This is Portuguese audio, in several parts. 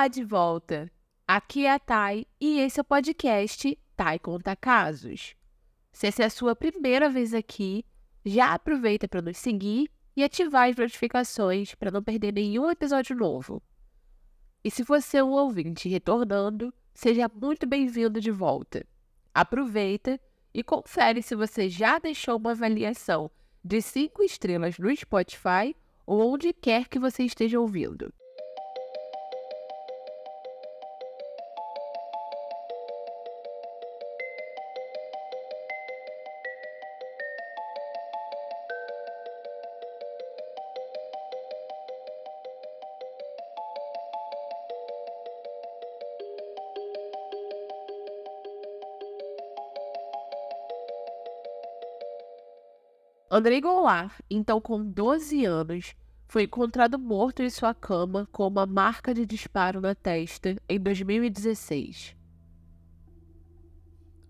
Olá de volta! Aqui é a Thay e esse é o podcast Thay Conta Casos. Se essa é a sua primeira vez aqui, já aproveita para nos seguir e ativar as notificações para não perder nenhum episódio novo. E se você é um ouvinte retornando, seja muito bem-vindo de volta. Aproveita e confere se você já deixou uma avaliação de 5 estrelas no Spotify ou onde quer que você esteja ouvindo. Andrei Goulart, então com 12 anos, foi encontrado morto em sua cama com uma marca de disparo na testa em 2016.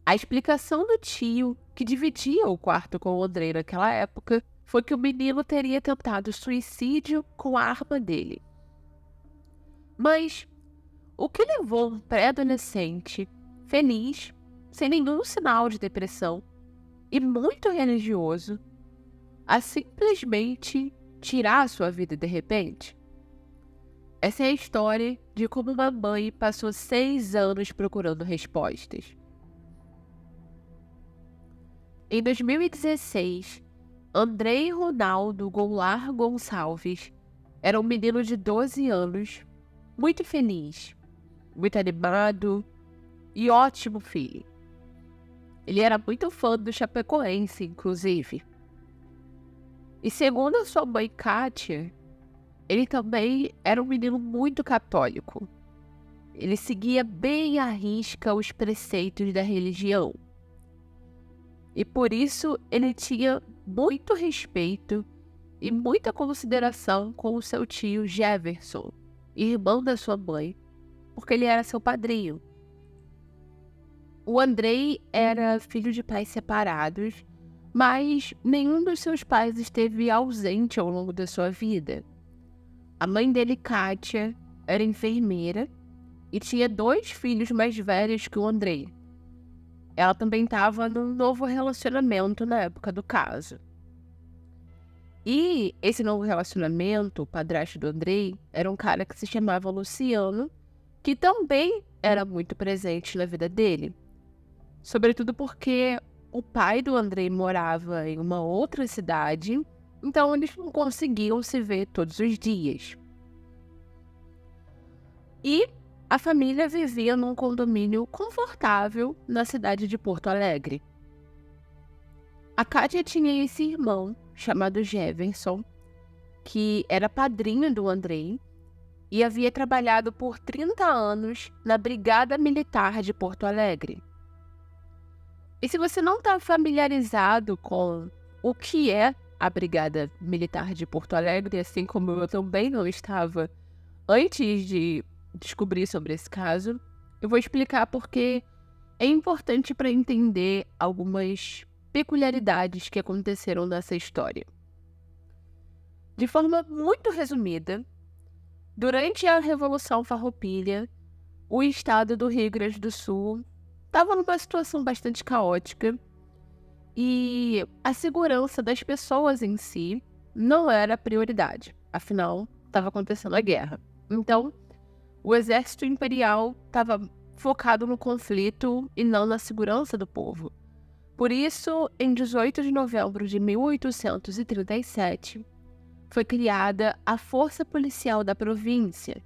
A explicação do tio, que dividia o quarto com o Andrei naquela época, foi que o menino teria tentado suicídio com a arma dele. Mas o que levou um pré-adolescente, feliz, sem nenhum sinal de depressão e muito religioso, a simplesmente tirar a sua vida de repente? Essa é a história de como uma mãe passou seis anos procurando respostas. Em 2016, Andrei Ronaldo Goulart Gonçalves era um menino de 12 anos, muito feliz, muito animado e ótimo filho. Ele era muito fã do Chapecoense, inclusive. E segundo a sua mãe Kátia, ele também era um menino muito católico. Ele seguia bem à risca os preceitos da religião. E por isso ele tinha muito respeito e muita consideração com o seu tio Jefferson, irmão da sua mãe, porque ele era seu padrinho. O Andrei era filho de pais separados mas nenhum dos seus pais esteve ausente ao longo da sua vida. A mãe dele, Kátia, era enfermeira e tinha dois filhos mais velhos que o Andrei. Ela também estava num novo relacionamento na época do caso. E esse novo relacionamento, o padrasto do Andrei, era um cara que se chamava Luciano, que também era muito presente na vida dele. Sobretudo porque o pai do Andrei morava em uma outra cidade, então eles não conseguiam se ver todos os dias. E a família vivia num condomínio confortável na cidade de Porto Alegre. A Kátia tinha esse irmão chamado Jefferson, que era padrinho do Andrei e havia trabalhado por 30 anos na Brigada Militar de Porto Alegre. E se você não está familiarizado com o que é a Brigada Militar de Porto Alegre, assim como eu também não estava antes de descobrir sobre esse caso, eu vou explicar porque é importante para entender algumas peculiaridades que aconteceram nessa história. De forma muito resumida, durante a Revolução Farroupilha, o estado do Rio Grande do Sul estava numa situação bastante caótica e a segurança das pessoas em si não era prioridade. Afinal, estava acontecendo a guerra. Então, o exército imperial estava focado no conflito e não na segurança do povo. Por isso, em 18 de novembro de 1837, foi criada a Força Policial da província,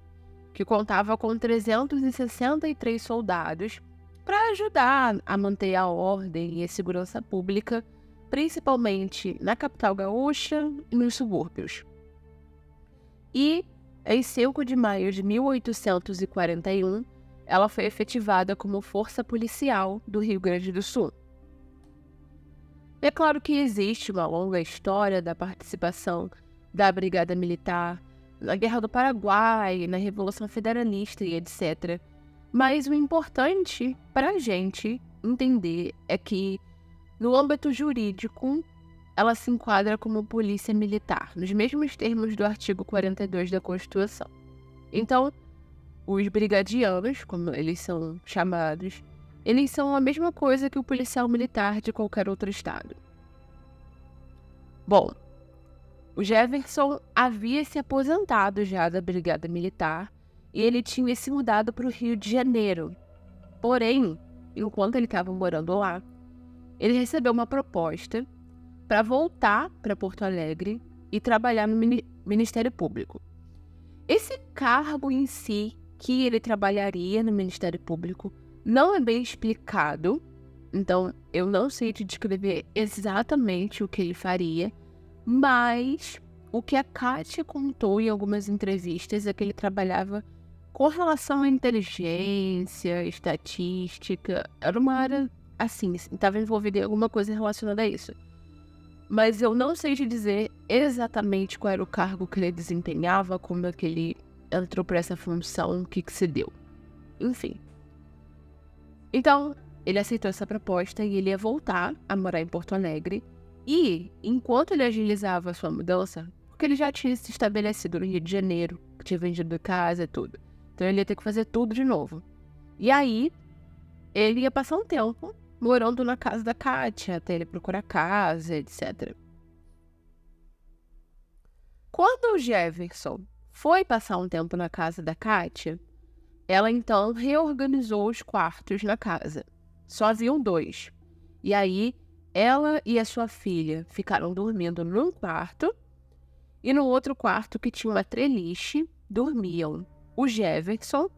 que contava com 363 soldados para ajudar a manter a ordem e a segurança pública, principalmente na capital gaúcha e nos subúrbios. E, em 5 de maio de 1841, ela foi efetivada como Força Policial do Rio Grande do Sul. É claro que existe uma longa história da participação da Brigada Militar na Guerra do Paraguai, na Revolução Federalista e etc. Mas o importante para a gente entender é que, no âmbito jurídico, ela se enquadra como polícia militar, nos mesmos termos do artigo 42 da Constituição. Então, os brigadianos, como eles são chamados, eles são a mesma coisa que o policial militar de qualquer outro estado. Bom, o Jefferson havia se aposentado já da Brigada Militar e ele tinha se mudado para o Rio de Janeiro. Porém, enquanto ele estava morando lá, ele recebeu uma proposta para voltar para Porto Alegre e trabalhar no Ministério Público. Esse cargo em si que ele trabalharia no Ministério Público não é bem explicado, então eu não sei te descrever exatamente o que ele faria, mas o que a Kátia contou em algumas entrevistas é que ele trabalhava com relação à inteligência, estatística, era uma área assim, estava envolvido em alguma coisa relacionada a isso. Mas eu não sei te dizer exatamente qual era o cargo que ele desempenhava, como é que ele entrou para essa função, o que, que se deu. Enfim. Então, ele aceitou essa proposta e ele ia voltar a morar em Porto Alegre. E, enquanto ele agilizava a sua mudança, porque ele já tinha se estabelecido no Rio de Janeiro, tinha vendido casa e tudo. Então ele ia ter que fazer tudo de novo. E aí, ele ia passar um tempo morando na casa da Kátia, até ele procurar casa, etc. Quando o Jefferson foi passar um tempo na casa da Kátia, ela então reorganizou os quartos na casa. Só haviam dois. E aí, ela e a sua filha ficaram dormindo num quarto, e no outro quarto, que tinha uma treliche, dormiam o Jefferson,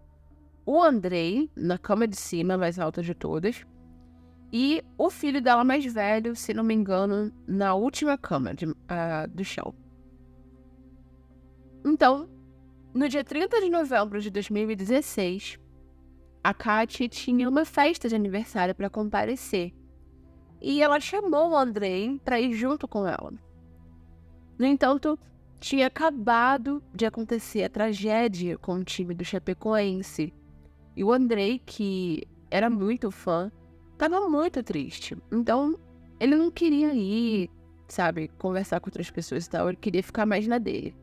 o Andrei, na cama de cima, mais alta de todas, e o filho dela mais velho, se não me engano, na última cama de, uh, do chão. Então, no dia 30 de novembro de 2016, a Katy tinha uma festa de aniversário para comparecer. E ela chamou o Andrei para ir junto com ela. No entanto, tinha acabado de acontecer a tragédia com o time do Chapecoense. E o Andrei, que era muito fã, estava muito triste. Então, ele não queria ir, sabe, conversar com outras pessoas e tal. Ele queria ficar mais na dele.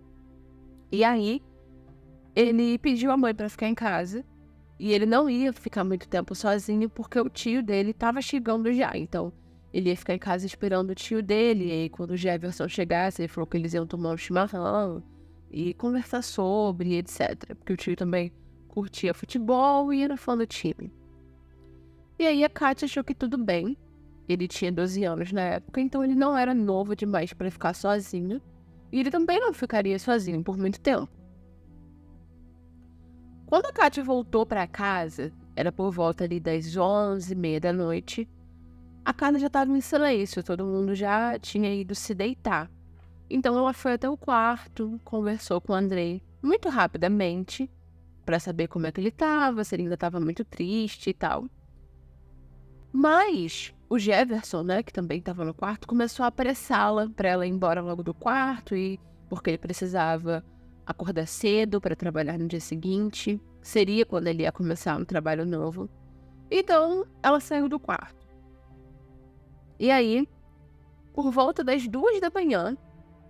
E aí, ele pediu a mãe para ficar em casa. E ele não ia ficar muito tempo sozinho porque o tio dele estava chegando já. Então, ele ia ficar em casa esperando o tio dele. E aí, quando o Jefferson chegasse, ele falou que eles iam tomar um chimarrão e conversar sobre, etc. Porque o tio também curtia futebol e era fã do time. E aí a Kátia achou que tudo bem. Ele tinha 12 anos na época, então ele não era novo demais para ficar sozinho. E ele também não ficaria sozinho por muito tempo. Quando a Kátia voltou para casa, era por volta ali das 11h30 da noite, a casa já estava em silêncio, todo mundo já tinha ido se deitar. Então ela foi até o quarto, conversou com o Andrei muito rapidamente, para saber como é que ele estava, se ele ainda estava muito triste e tal. Mas o Jefferson, né, que também estava no quarto, começou a apressá-la para ela ir embora logo do quarto e porque ele precisava acordar cedo para trabalhar no dia seguinte. Seria quando ele ia começar um trabalho novo. Então, ela saiu do quarto. E aí, por volta das duas da manhã,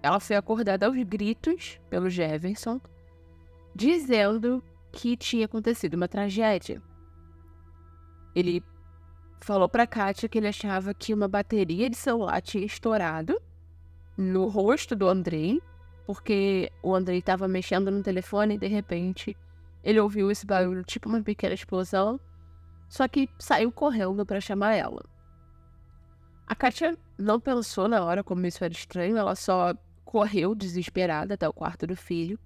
ela foi acordada aos gritos pelo Jefferson, dizendo que tinha acontecido uma tragédia. Ele falou pra Kátia que ele achava que uma bateria de celular tinha estourado no rosto do Andrei, porque o Andrei estava mexendo no telefone e de repente ele ouviu esse barulho, tipo uma pequena explosão, só que saiu correndo para chamar ela. A Kátia não pensou na hora como isso era estranho, ela só correu desesperada até o quarto do filho.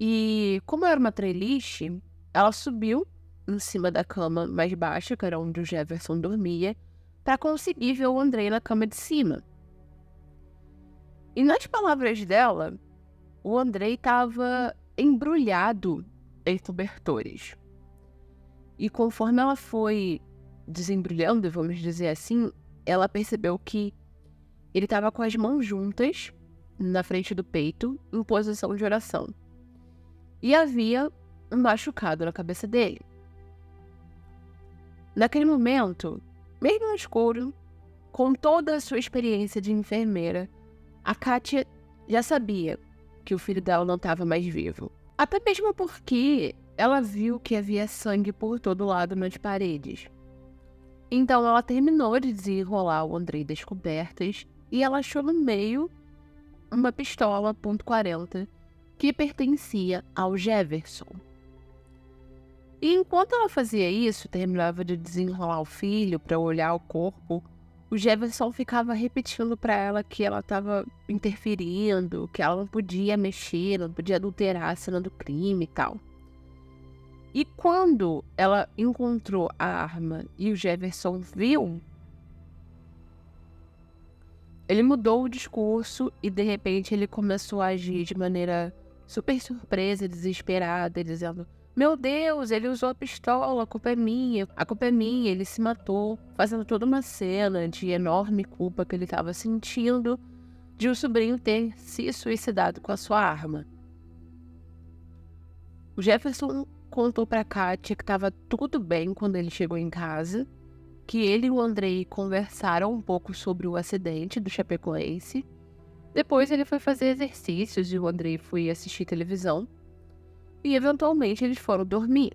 E como era uma treliche, ela subiu em cima da cama mais baixa, que era onde o Jefferson dormia, para conseguir ver o Andrei na cama de cima. E nas palavras dela, o Andrei estava embrulhado em cobertores. E conforme ela foi desembrulhando, vamos dizer assim, ela percebeu que ele estava com as mãos juntas na frente do peito, em posição de oração. E havia um machucado na cabeça dele. Naquele momento, mesmo no escuro, com toda a sua experiência de enfermeira, a Kátia já sabia que o filho dela não estava mais vivo. Até mesmo porque ela viu que havia sangue por todo lado nas paredes. Então ela terminou de desenrolar o Andrei descobertas e ela achou no meio uma pistola .40 que pertencia ao Jefferson. E enquanto ela fazia isso, terminava de desenrolar o filho para olhar o corpo, o Jefferson ficava repetindo para ela que ela estava interferindo, que ela não podia mexer, não podia adulterar a cena do crime e tal. E quando ela encontrou a arma e o Jefferson viu, ele mudou o discurso e de repente ele começou a agir de maneira super surpresa, desesperada, dizendo: Meu Deus, ele usou a pistola, a culpa é minha, a culpa é minha, ele se matou, fazendo toda uma cena de enorme culpa que ele estava sentindo de o sobrinho ter se suicidado com a sua arma. O Jefferson contou para Kátia que estava tudo bem quando ele chegou em casa, que ele e o Andrei conversaram um pouco sobre o acidente do Chapecoense. Depois ele foi fazer exercícios e o Andrei foi assistir televisão. E eventualmente eles foram dormir.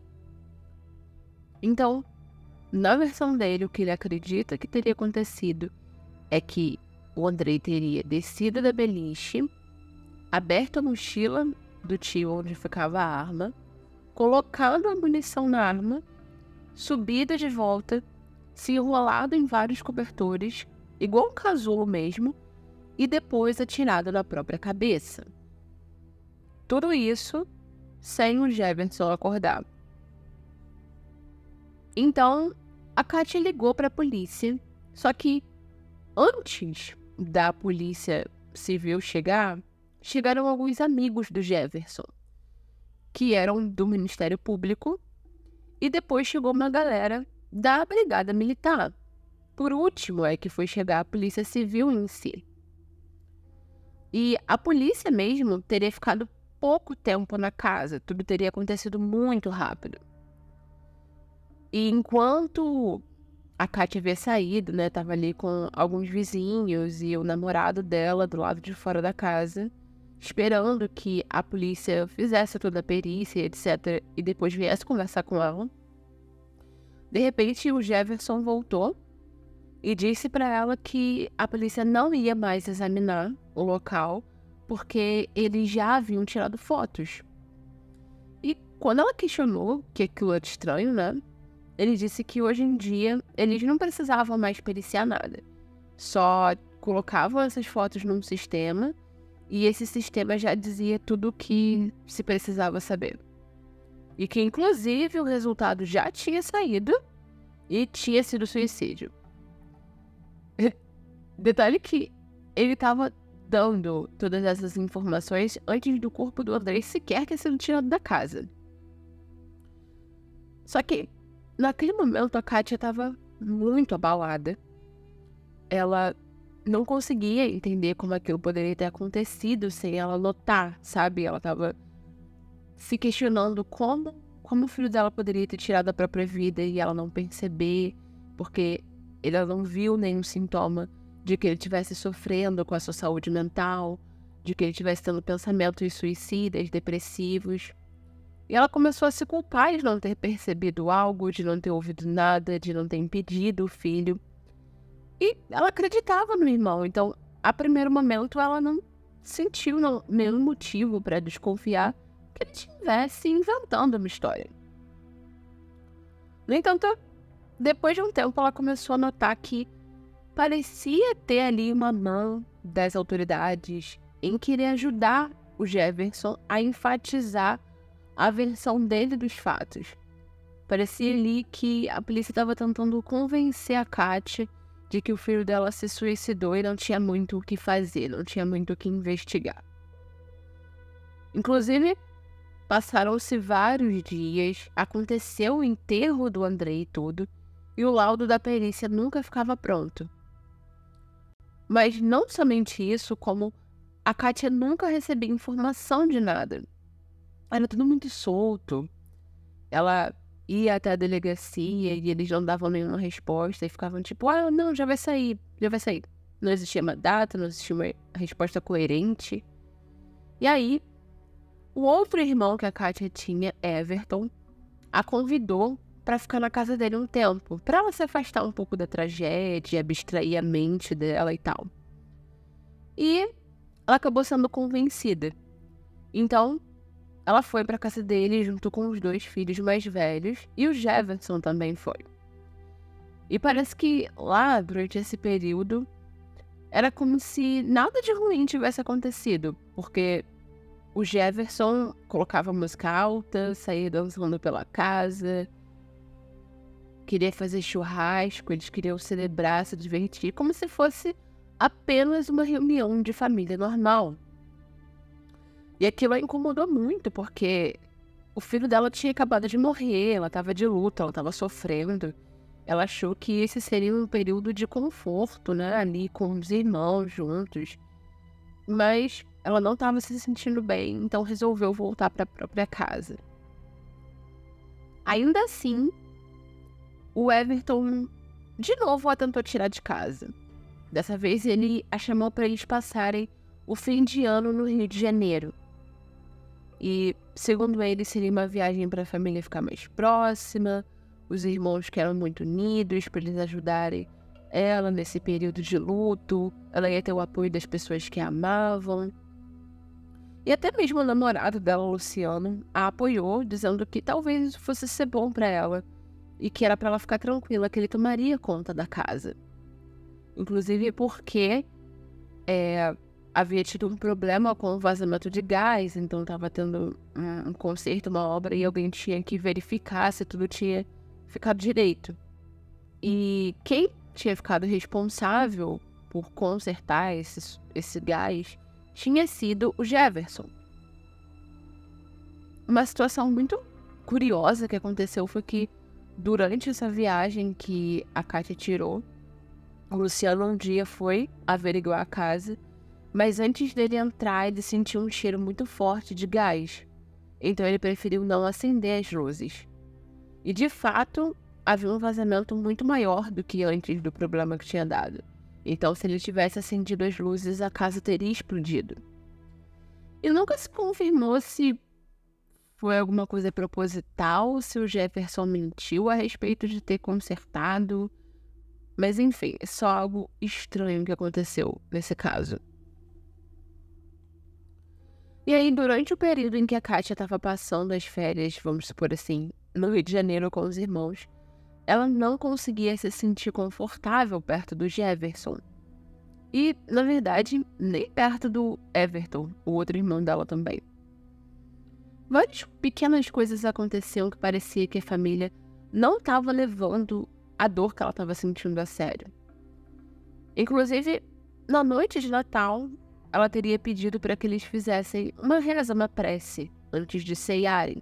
Então, na versão dele, o que ele acredita que teria acontecido é que o Andrei teria descido da beliche, aberto a mochila do tio onde ficava a arma, colocado a munição na arma, subido de volta, se enrolado em vários cobertores, igual um casulo mesmo, e depois atirado na própria cabeça. Tudo isso sem o Jefferson acordar. Então, a Katia ligou para a polícia, só que antes da polícia civil chegar, chegaram alguns amigos do Jefferson que eram do Ministério Público, e depois chegou uma galera da Brigada Militar. Por último, é que foi chegar a Polícia Civil em si. E a polícia mesmo teria ficado pouco tempo na casa, tudo teria acontecido muito rápido. E enquanto a Kátia havia saído, né, tava ali com alguns vizinhos e o namorado dela do lado de fora da casa, esperando que a polícia fizesse toda a perícia, etc., e depois viesse conversar com ela. De repente, o Jefferson voltou e disse para ela que a polícia não ia mais examinar o local porque eles já haviam tirado fotos. E quando ela questionou que aquilo era estranho, né? Ele disse que hoje em dia eles não precisavam mais periciar nada. Só colocavam essas fotos num sistema e esse sistema já dizia tudo o que se precisava saber. E que, inclusive, o resultado já tinha saído e tinha sido suicídio. Detalhe que ele estava dando todas essas informações antes do corpo do André sequer ter sido tirado da casa. Só que, naquele momento, a Kátia estava muito abalada. Ela não conseguia entender como aquilo poderia ter acontecido sem ela notar, sabe? Ela tava se questionando como, como o filho dela poderia ter tirado a própria vida e ela não perceber, porque ela não viu nenhum sintoma de que ele estivesse sofrendo com a sua saúde mental, de que ele estivesse tendo pensamentos suicidas, depressivos. E ela começou a se culpar de não ter percebido algo, de não ter ouvido nada, de não ter impedido o filho. E ela acreditava no irmão, então, a primeiro momento, ela não sentiu nenhum motivo para desconfiar que ele estivesse inventando uma história. No entanto, depois de um tempo, ela começou a notar que parecia ter ali uma mão das autoridades em querer ajudar o Jefferson a enfatizar a versão dele dos fatos. Parecia ali que a polícia estava tentando convencer a Katia de que o filho dela se suicidou e não tinha muito o que fazer, não tinha muito o que investigar. Inclusive, passaram-se vários dias, aconteceu o enterro do Andrei e tudo, e o laudo da perícia nunca ficava pronto. Mas não somente isso, como a Kátia nunca recebia informação de nada. Era tudo muito solto. Ela ia até a delegacia e eles não davam nenhuma resposta e ficavam tipo, ah, não, já vai sair, já vai sair. Não existia uma data, não existia uma resposta coerente. E aí, o outro irmão que a Kátia tinha, Everton, a convidou para ficar na casa dele um tempo, para ela se afastar um pouco da tragédia, abstrair a mente dela e tal. E ela acabou sendo convencida. Então, ela foi para casa dele junto com os dois filhos mais velhos e o Jefferson também foi. E parece que lá, durante esse período, era como se nada de ruim tivesse acontecido, porque o Jefferson colocava música alta, saía dançando pela casa, queria fazer churrasco, eles queriam celebrar, se divertir, como se fosse apenas uma reunião de família normal. E aquilo a incomodou muito, porque o filho dela tinha acabado de morrer, ela estava de luta, ela estava sofrendo. Ela achou que esse seria um período de conforto, né? Ali com os irmãos juntos. Mas ela não estava se sentindo bem, então resolveu voltar para a própria casa. Ainda assim, o Everton de novo a tentou tirar de casa. Dessa vez ele a chamou para eles passarem o fim de ano no Rio de Janeiro. E, segundo ele, seria uma viagem para a família ficar mais próxima, os irmãos que eram muito unidos, para eles ajudarem ela nesse período de luto, ela ia ter o apoio das pessoas que a amavam. E até mesmo o namorado dela, Luciano, a apoiou, dizendo que talvez isso fosse ser bom para ela e que era para ela ficar tranquila, que ele tomaria conta da casa. Inclusive porque é, havia tido um problema com o vazamento de gás, então estava tendo um, conserto, uma obra, e alguém tinha que verificar se tudo tinha ficado direito. E quem tinha ficado responsável por consertar esse, esse gás tinha sido o Jefferson. Uma situação muito curiosa que aconteceu foi que durante essa viagem que a Kátia tirou, o Luciano um dia foi averiguar a casa, mas antes dele entrar, ele sentiu um cheiro muito forte de gás. Então ele preferiu não acender as luzes. E de fato, havia um vazamento muito maior do que antes do problema que tinha dado. Então, se ele tivesse acendido as luzes, a casa teria explodido. E nunca se confirmou se foi alguma coisa proposital, se o Jefferson mentiu a respeito de ter consertado. Mas enfim, é só algo estranho que aconteceu nesse caso. E aí, durante o período em que a Kátia estava passando as férias, vamos supor assim, no Rio de Janeiro com os irmãos, ela não conseguia se sentir confortável perto do Jefferson. E, na verdade, nem perto do Everton, o outro irmão dela também. Várias pequenas coisas aconteciam que parecia que a família não estava levando a dor que ela estava sentindo a sério. Inclusive, na noite de Natal, ela teria pedido para que eles fizessem uma reza, uma prece, antes de ceiarem.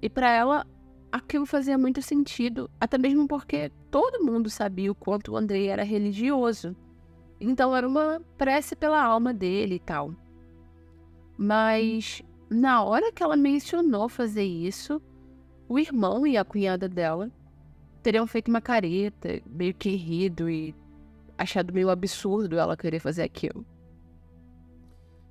E para ela, aquilo fazia muito sentido, até mesmo porque todo mundo sabia o quanto o Andrei era religioso. Então era uma prece pela alma dele e tal. Mas na hora que ela mencionou fazer isso, o irmão e a cunhada dela teriam feito uma careta, meio que rido e achado meio absurdo ela querer fazer aquilo.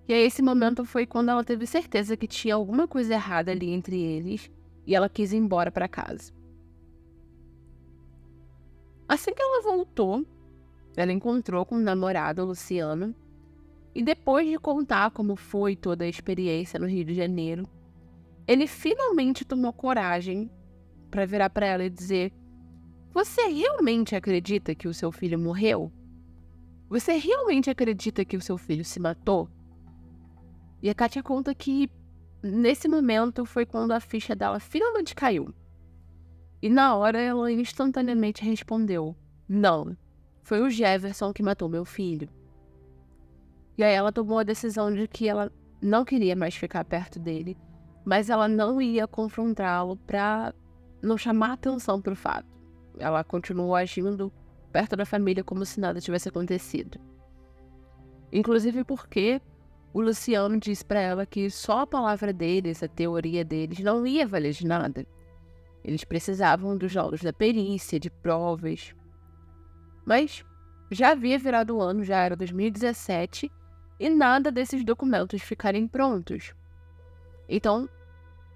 E aí esse momento foi quando ela teve certeza que tinha alguma coisa errada ali entre eles e ela quis ir embora para casa. Assim que ela voltou, ela encontrou com o namorado, Luciano, e depois de contar como foi toda a experiência no Rio de Janeiro, ele finalmente tomou coragem para virar para ela e dizer: Você realmente acredita que o seu filho morreu? Você realmente acredita que o seu filho se matou? E a Kátia conta que nesse momento foi quando a ficha dela finalmente caiu. E na hora ela instantaneamente respondeu: Não, foi o Jefferson que matou meu filho. E aí ela tomou a decisão de que ela não queria mais ficar perto dele, mas ela não ia confrontá-lo para não chamar atenção para o fato. Ela continuou agindo perto da família como se nada tivesse acontecido. Inclusive porque o Luciano disse para ela que só a palavra deles, a teoria deles, não ia valer de nada. Eles precisavam dos laudos da perícia, de provas. Mas já havia virado o ano, já era 2017, e nada desses documentos ficarem prontos. Então,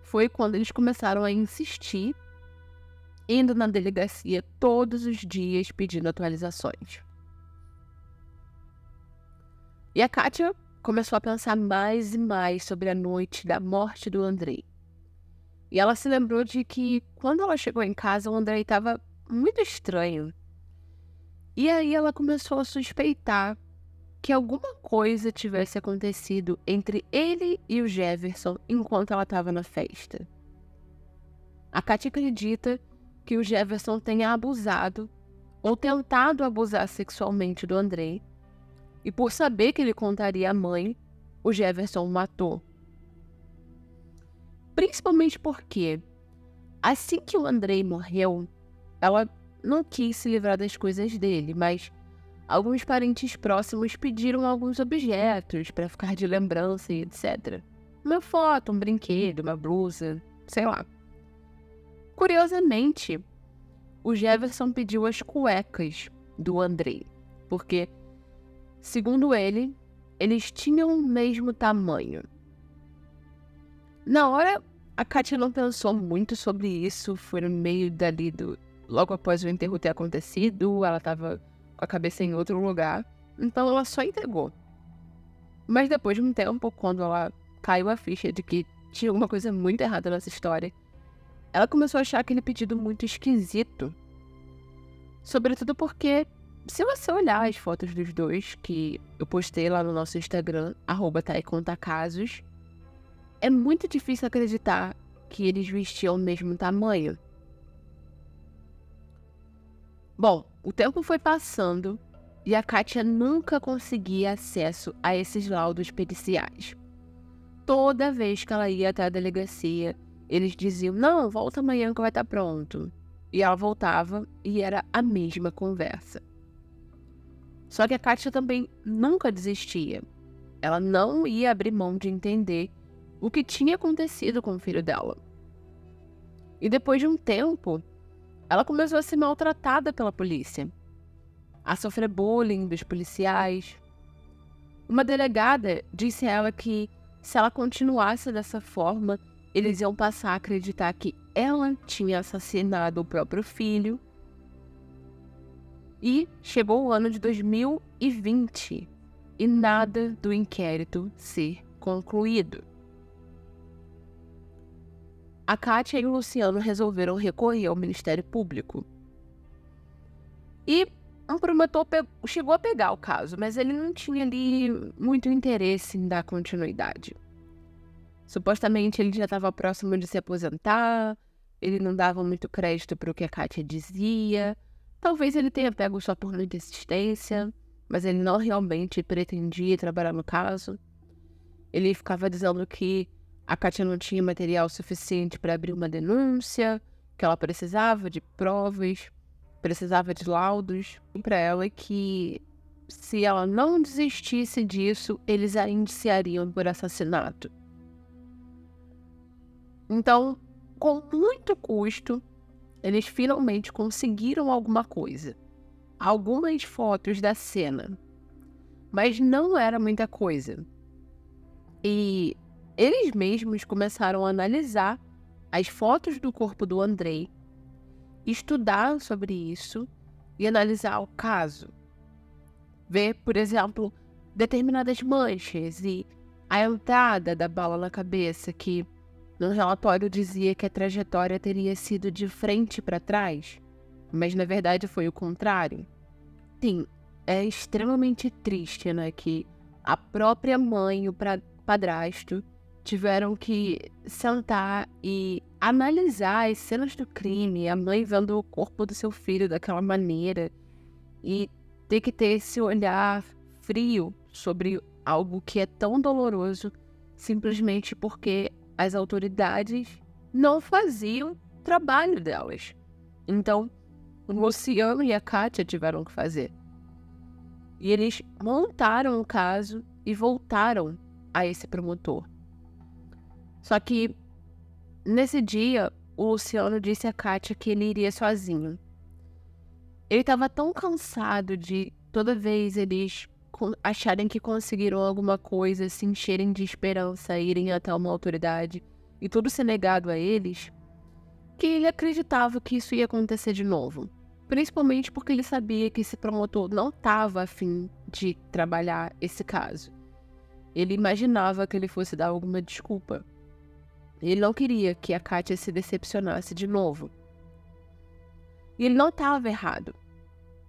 foi quando eles começaram a insistir, indo na delegacia todos os dias pedindo atualizações. E a Kátia começou a pensar mais e mais sobre a noite da morte do Andrei. E ela se lembrou de que quando ela chegou em casa, o Andrei estava muito estranho. E aí ela começou a suspeitar que alguma coisa tivesse acontecido entre ele e o Jefferson enquanto ela estava na festa. A Katia acredita que o Jefferson tenha abusado ou tentado abusar sexualmente do Andrei, e por saber que ele contaria à mãe, o Jefferson o matou. Principalmente porque, assim que o Andrei morreu, ela não quis se livrar das coisas dele, mas alguns parentes próximos pediram alguns objetos para ficar de lembrança e etc. Uma foto, um brinquedo, uma blusa, sei lá. Curiosamente, o Jefferson pediu as cuecas do Andrei, porque, segundo ele, eles tinham o mesmo tamanho. Na hora, a Katia não pensou muito sobre isso, foi no meio dali do. Logo após o enterro ter acontecido, ela estava com a cabeça em outro lugar. Então ela só entregou. Mas depois de um tempo, quando ela caiu a ficha de que tinha alguma coisa muito errada nessa história, ela começou a achar aquele pedido muito esquisito. Sobretudo porque, se você olhar as fotos dos dois, que eu postei lá no nosso Instagram, arroba é muito difícil acreditar que eles vestiam o mesmo tamanho. Bom, o tempo foi passando e a Kátia nunca conseguia acesso a esses laudos periciais. Toda vez que ela ia até a delegacia, eles diziam: Não, volta amanhã que vai estar pronto. E ela voltava e era a mesma conversa. Só que a Kátia também nunca desistia. Ela não ia abrir mão de entender o que tinha acontecido com o filho dela. E depois de um tempo, ela começou a ser maltratada pela polícia, a sofrer bullying dos policiais. Uma delegada disse a ela que se ela continuasse dessa forma, eles iam passar a acreditar que ela tinha assassinado o próprio filho. E chegou o ano de 2020 e nada do inquérito ser concluído a Kátia e o Luciano resolveram recorrer ao Ministério Público. E um promotor chegou a pegar o caso, mas ele não tinha ali muito interesse em dar continuidade. Supostamente ele já estava próximo de se aposentar, ele não dava muito crédito para o que a Kátia dizia. Talvez ele tenha pego só por muita insistência, mas ele não realmente pretendia trabalhar no caso. Ele ficava dizendo que a Kátia não tinha material suficiente para abrir uma denúncia, que ela precisava de provas, precisava de laudos para ela que se ela não desistisse disso, eles a indiciariam por assassinato. Então, com muito custo, eles finalmente conseguiram alguma coisa. Algumas fotos da cena. Mas não era muita coisa. E eles mesmos começaram a analisar as fotos do corpo do Andrei, estudar sobre isso e analisar o caso. Ver, por exemplo, determinadas manchas e a entrada da bala na cabeça, que no relatório dizia que a trajetória teria sido de frente para trás, mas na verdade foi o contrário. Sim, é extremamente triste, né, que a própria mãe e o padrasto tiveram que sentar e analisar as cenas do crime, a mãe vendo o corpo do seu filho daquela maneira e ter que ter esse olhar frio sobre algo que é tão doloroso simplesmente porque as autoridades não faziam trabalho delas. Então, o Luciano e a Kátia tiveram que fazer. E eles montaram o caso e voltaram a esse promotor. Só que nesse dia, o Luciano disse a Kátia que ele iria sozinho. Ele estava tão cansado de toda vez eles acharem que conseguiram alguma coisa, se encherem de esperança, irem até uma autoridade e tudo ser negado a eles, que ele acreditava que isso ia acontecer de novo. Principalmente porque ele sabia que esse promotor não estava afim de trabalhar esse caso. Ele imaginava que ele fosse dar alguma desculpa. Ele não queria que a Kátia se decepcionasse de novo. E ele não estava errado.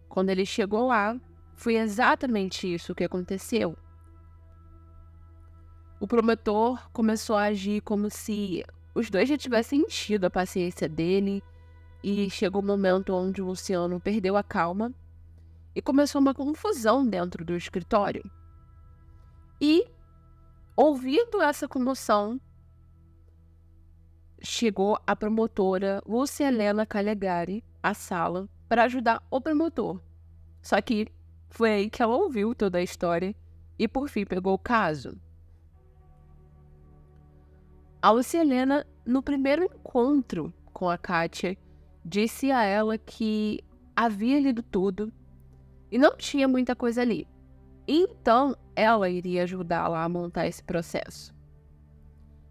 Quando ele chegou lá, foi exatamente isso que aconteceu. O promotor começou a agir como se os dois já tivessem enchido a paciência dele e chegou o um momento onde o Luciano perdeu a calma e começou uma confusão dentro do escritório. E, ouvindo essa comoção, chegou a promotora Lúcia Calegari à sala para ajudar o promotor. Só que foi aí que ela ouviu toda a história e por fim pegou o caso. A Helena, no primeiro encontro com a Kátia, disse a ela que havia lido tudo e não tinha muita coisa ali. Então, ela iria ajudá-la a montar esse processo.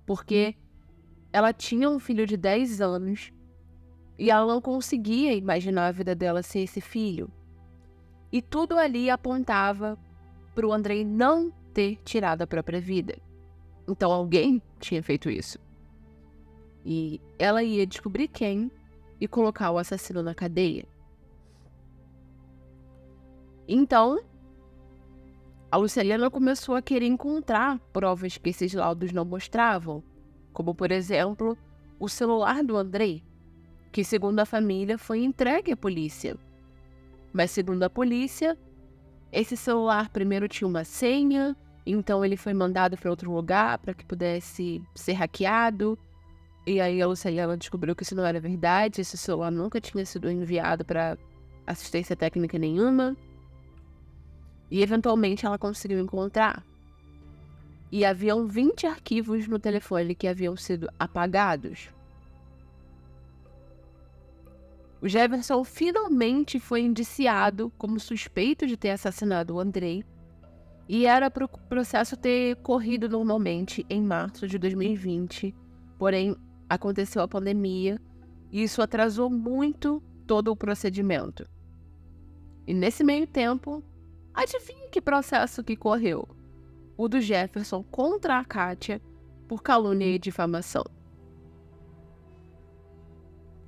Porque ela tinha um filho de 10 anos e ela não conseguia imaginar a vida dela sem esse filho. E tudo ali apontava para o Andrei não ter tirado a própria vida. Então alguém tinha feito isso. E ela ia descobrir quem e colocar o assassino na cadeia. Então, a Luciliana começou a querer encontrar provas que esses laudos não mostravam, como por exemplo o celular do Andrei, que segundo a família foi entregue à polícia. Mas segundo a polícia, esse celular primeiro tinha uma senha, então ele foi mandado para outro lugar para que pudesse ser hackeado. E aí a Luciana descobriu que isso não era verdade, esse celular nunca tinha sido enviado para assistência técnica nenhuma. E eventualmente ela conseguiu encontrar. E haviam 20 arquivos no telefone que haviam sido apagados. O Jefferson finalmente foi indiciado como suspeito de ter assassinado o Andrei e era para o processo ter corrido normalmente em março de 2020. Porém, aconteceu a pandemia e isso atrasou muito todo o procedimento. E nesse meio tempo, adivinha que processo que correu? O do Jefferson contra a Kátia por calúnia e difamação.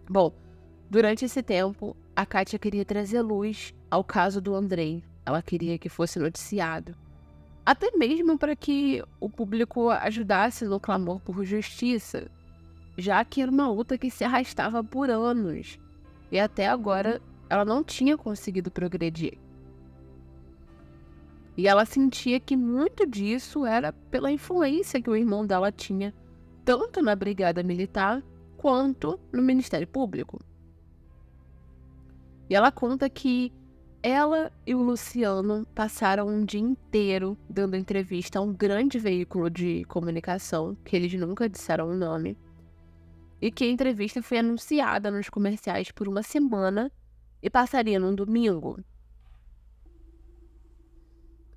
Bom, durante esse tempo, a Kátia queria trazer luz ao caso do Andrei. Ela queria que fosse noticiado. Até mesmo para que o público ajudasse no clamor por justiça, já que era uma luta que se arrastava por anos e até agora ela não tinha conseguido progredir. E ela sentia que muito disso era pela influência que o irmão dela tinha, tanto na Brigada Militar quanto no Ministério Público. E ela conta que ela e o Luciano passaram um dia inteiro dando entrevista a um grande veículo de comunicação, que eles nunca disseram o nome, e que a entrevista foi anunciada nos comerciais por uma semana e passaria num domingo.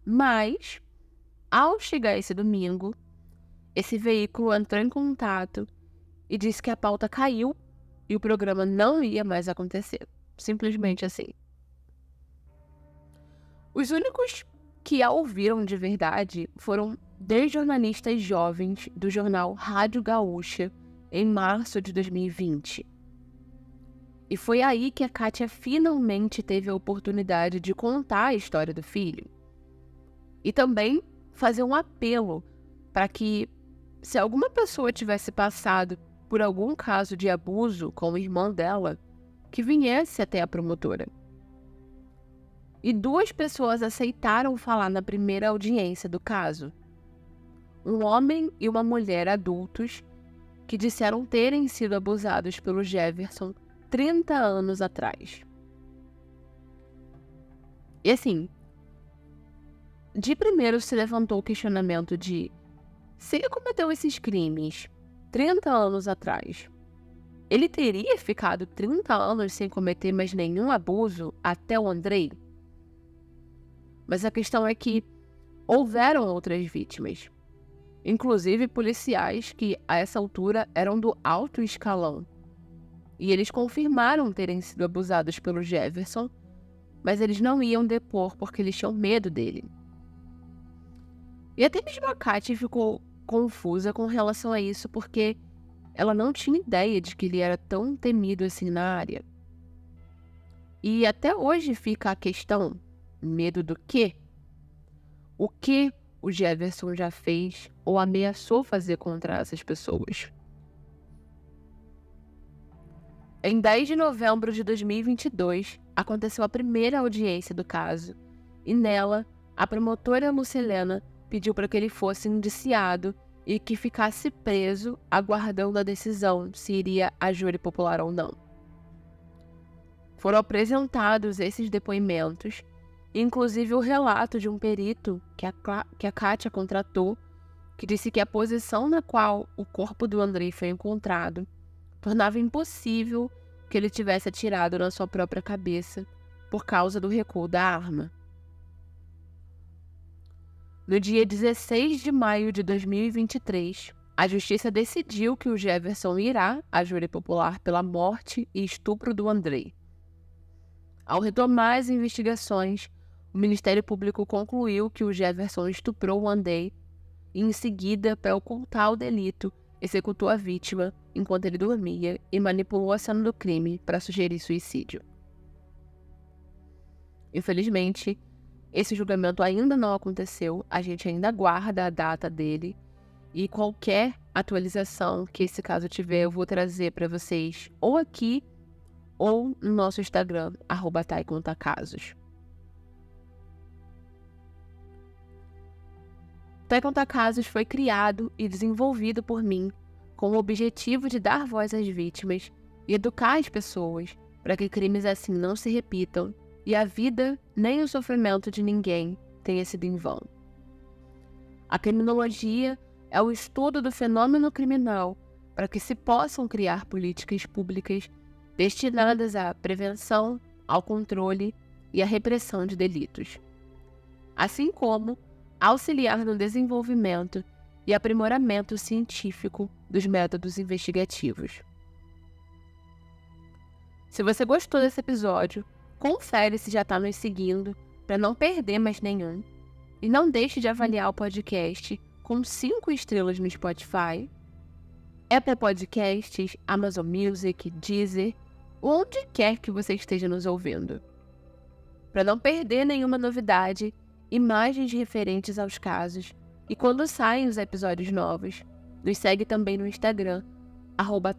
Mas, ao chegar esse domingo, esse veículo entrou em contato e disse que a pauta caiu e o programa não ia mais acontecer. Simplesmente assim. Os únicos que a ouviram de verdade foram 10 jornalistas jovens do jornal Rádio Gaúcha em março de 2020. E foi aí que a Kátia finalmente teve a oportunidade de contar a história do filho. E também fazer um apelo para que, se alguma pessoa tivesse passado por algum caso de abuso com o irmão dela, que viesse até a promotora e duas pessoas aceitaram falar na primeira audiência do caso. Um homem e uma mulher adultos que disseram terem sido abusados pelo Jefferson 30 anos atrás. E assim, de primeiro se levantou o questionamento de se ele cometeu esses crimes 30 anos atrás, ele teria ficado 30 anos sem cometer mais nenhum abuso até o Andrei? Mas a questão é que houveram outras vítimas, inclusive policiais que, a essa altura, eram do alto escalão. E eles confirmaram terem sido abusados pelo Jefferson, mas eles não iam depor porque eles tinham medo dele. E até mesmo a Katy ficou confusa com relação a isso, porque ela não tinha ideia de que ele era tão temido assim na área. E até hoje fica a questão: medo do quê? O que o Jefferson já fez ou ameaçou fazer contra essas pessoas? Em 10 de novembro de 2022, aconteceu a primeira audiência do caso, e nela, a promotora Lucilena pediu para que ele fosse indiciado e que ficasse preso, aguardando a decisão se iria a júri popular ou não. Foram apresentados esses depoimentos, inclusive o relato de um perito que a, que a Kátia contratou, que disse que a posição na qual o corpo do Andrei foi encontrado tornava impossível que ele tivesse atirado na sua própria cabeça por causa do recuo da arma. No dia 16 de maio de 2023, a justiça decidiu que o Jefferson irá à júri popular pela morte e estupro do Andrei. Ao retomar as investigações, o Ministério Público concluiu que o Jefferson estuprou o Andrei e, em seguida, para ocultar o delito, executou a vítima enquanto ele dormia e manipulou a cena do crime para sugerir suicídio. Infelizmente, esse julgamento ainda não aconteceu, a gente ainda aguarda a data dele. E qualquer atualização que esse caso tiver, eu vou trazer para vocês ou aqui ou no nosso Instagram, arroba Casos. Tai Casos foi criado e desenvolvido por mim com o objetivo de dar voz às vítimas e educar as pessoas para que crimes assim não se repitam e a vida nem o sofrimento de ninguém tenha sido em vão. A criminologia é o estudo do fenômeno criminal para que se possam criar políticas públicas destinadas à prevenção, ao controle e à repressão de delitos, assim como auxiliar no desenvolvimento e aprimoramento científico dos métodos investigativos. Se você gostou desse episódio, confere se já está nos seguindo para não perder mais nenhum. E não deixe de avaliar o podcast com 5 estrelas no Spotify, Apple Podcasts, Amazon Music, Deezer, onde quer que você esteja nos ouvindo. Para não perder nenhuma novidade, imagens referentes aos casos e quando saem os episódios novos, nos segue também no Instagram, arroba